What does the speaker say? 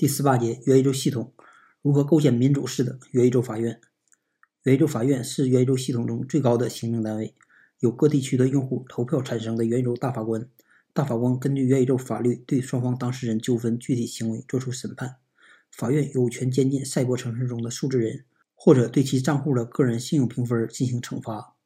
第十八节元宇宙系统如何构建民主式的元宇宙法院？元宇宙法院是元宇宙系统中最高的行政单位，由各地区的用户投票产生的元宇宙大法官。大法官根据元宇宙法律对双方当事人纠纷具体行为作出审判。法院有权监禁赛博城市中的数字人，或者对其账户的个人信用评分进行惩罚。